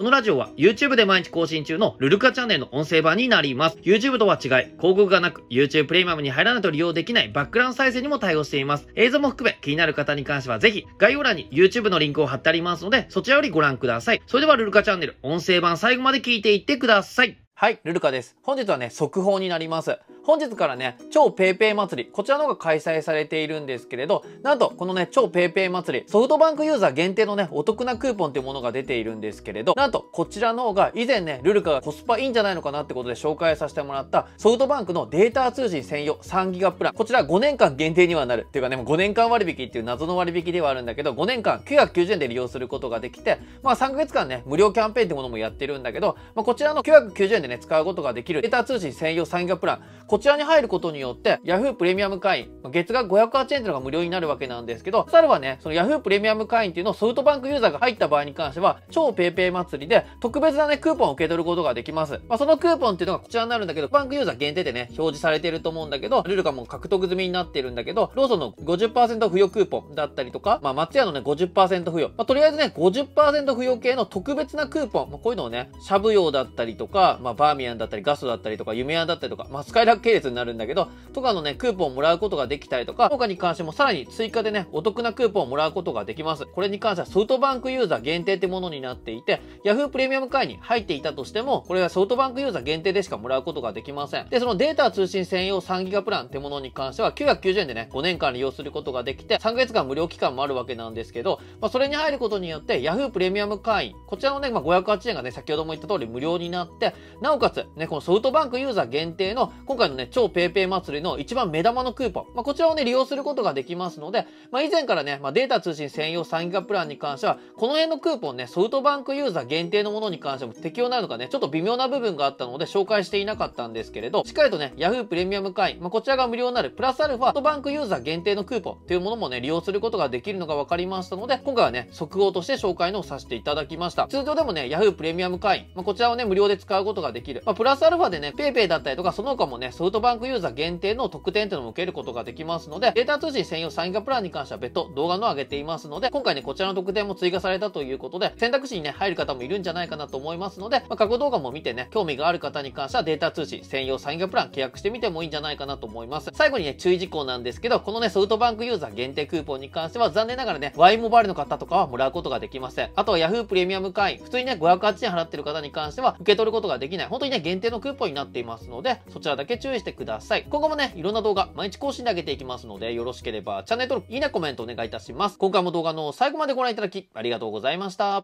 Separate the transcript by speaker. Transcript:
Speaker 1: このラジオは YouTube で毎日更新中のルルカチャンネルの音声版になります。YouTube とは違い、広告がなく YouTube プレミアムに入らないと利用できないバックグラウンド再生にも対応しています。映像も含め気になる方に関してはぜひ概要欄に YouTube のリンクを貼ってありますので、そちらよりご覧ください。それではルルカチャンネル音声版最後まで聞いていってください。はい、ルルカです。本日はね、速報になります。本日からね、超 PayPay 祭り、こちらの方が開催されているんですけれど、なんと、このね、超 PayPay 祭り、ソフトバンクユーザー限定のね、お得なクーポンっていうものが出ているんですけれど、なんと、こちらの方が以前ね、ルルカがコスパいいんじゃないのかなってことで紹介させてもらった、ソフトバンクのデータ通信専用3ギガプラン、こちら5年間限定にはなる。っていうかね、もう5年間割引っていう謎の割引ではあるんだけど、5年間990円で利用することができて、まあ3ヶ月間ね、無料キャンペーンってものもやってるんだけど、まあこちらの990円でね、使うことができるデータ通信専用3ギガプラン、こちらに入ることによって、Yahoo プレミアム会員、月額508円っていうのが無料になるわけなんですけど、さらはね、その Yahoo プレミアム会員っていうのをソフトバンクユーザーが入った場合に関しては、超 PayPay 祭りで特別なね、クーポンを受け取ることができます。まあ、そのクーポンっていうのがこちらになるんだけど、バンクユーザー限定でね、表示されてると思うんだけど、ルールがもう獲得済みになってるんだけど、ローソンの50%付与クーポンだったりとか、まあ、松屋のね、50%付与。まあ、とりあえずね、50%付与系の特別なクーポン、まあ、こういうのをね、しゃぶ用だったりとか、まあ、バーミヤンだったり、ガストだったりとか、夢屋だったりとか、まあ、スカイラッ系列になるんだけど、とかのね、クーポンをもらうことができたりとか、他に関してもさらに追加でね、お得なクーポンをもらうことができます。これに関してはソフトバンクユーザー限定ってものになっていて、Yahoo プレミアム会に入っていたとしても、これはソフトバンクユーザー限定でしかもらうことができません。で、そのデータ通信専用3ギガプランってものに関しては990円でね、5年間利用することができて、3ヶ月間無料期間もあるわけなんですけど、まあ、それに入ることによって Yahoo プレミアム会員、こちらのね、まあ、508円がね、先ほども言った通り無料になって、なおかつ、ね、このソフトバンクユーザー限定の、今回のね、超 PayPay 祭りの一番目玉のクーポン、まあ、こちらをね、利用することができますので、まあ、以前からね、まあ、データ通信専用3ギガプランに関しては、この辺のクーポンね、ソフトバンクユーザー限定のものに関しても適用なのかね、ちょっと微妙な部分があったので紹介していなかったんですけれど、しっかりとね、Yahoo プレミアム会員、まあ、こちらが無料になる、プラスアルファ、ソフトバンクユーザー限定のクーポンっていうものもね、利用することができるのが分かりましたので、今回はね、速報として紹介のをさせていただきました。通常でもね、Yahoo プレミアム会員、まあ、こちらをね、無料で使うことができる。まあ、プラスアルファでね、PayPay だったりとか、その他もね、ソフトバンクユーザー限定の特典っていうのも受けることができますので、データ通信専用サインガプランに関しては別途動画の上げていますので、今回ね、こちらの特典も追加されたということで、選択肢にね、入る方もいるんじゃないかなと思いますので、まあ、過去動画も見てね、興味がある方に関してはデータ通信専用サインガプラン契約してみてもいいんじゃないかなと思います。最後にね、注意事項なんですけど、このね、ソフトバンクユーザー限定クーポンに関しては残念ながらね、Y モバイルの方とかはもらうことができません。あとは Yahoo プレミアム会員、普通にね、508円払ってる方に関しては受け取ることができない、本当にね、限定のクーポンになっていますので、そちらだけ注意注意してください。今後もね、いろんな動画、毎日更新で上げていきますので、よろしければチャンネル登録、いいね、コメントお願いいたします。今回も動画の最後までご覧いただき、ありがとうございました。